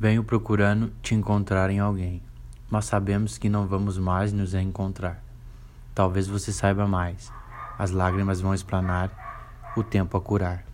Venho procurando te encontrar em alguém, mas sabemos que não vamos mais nos encontrar. Talvez você saiba mais. As lágrimas vão esplanar, o tempo a curar.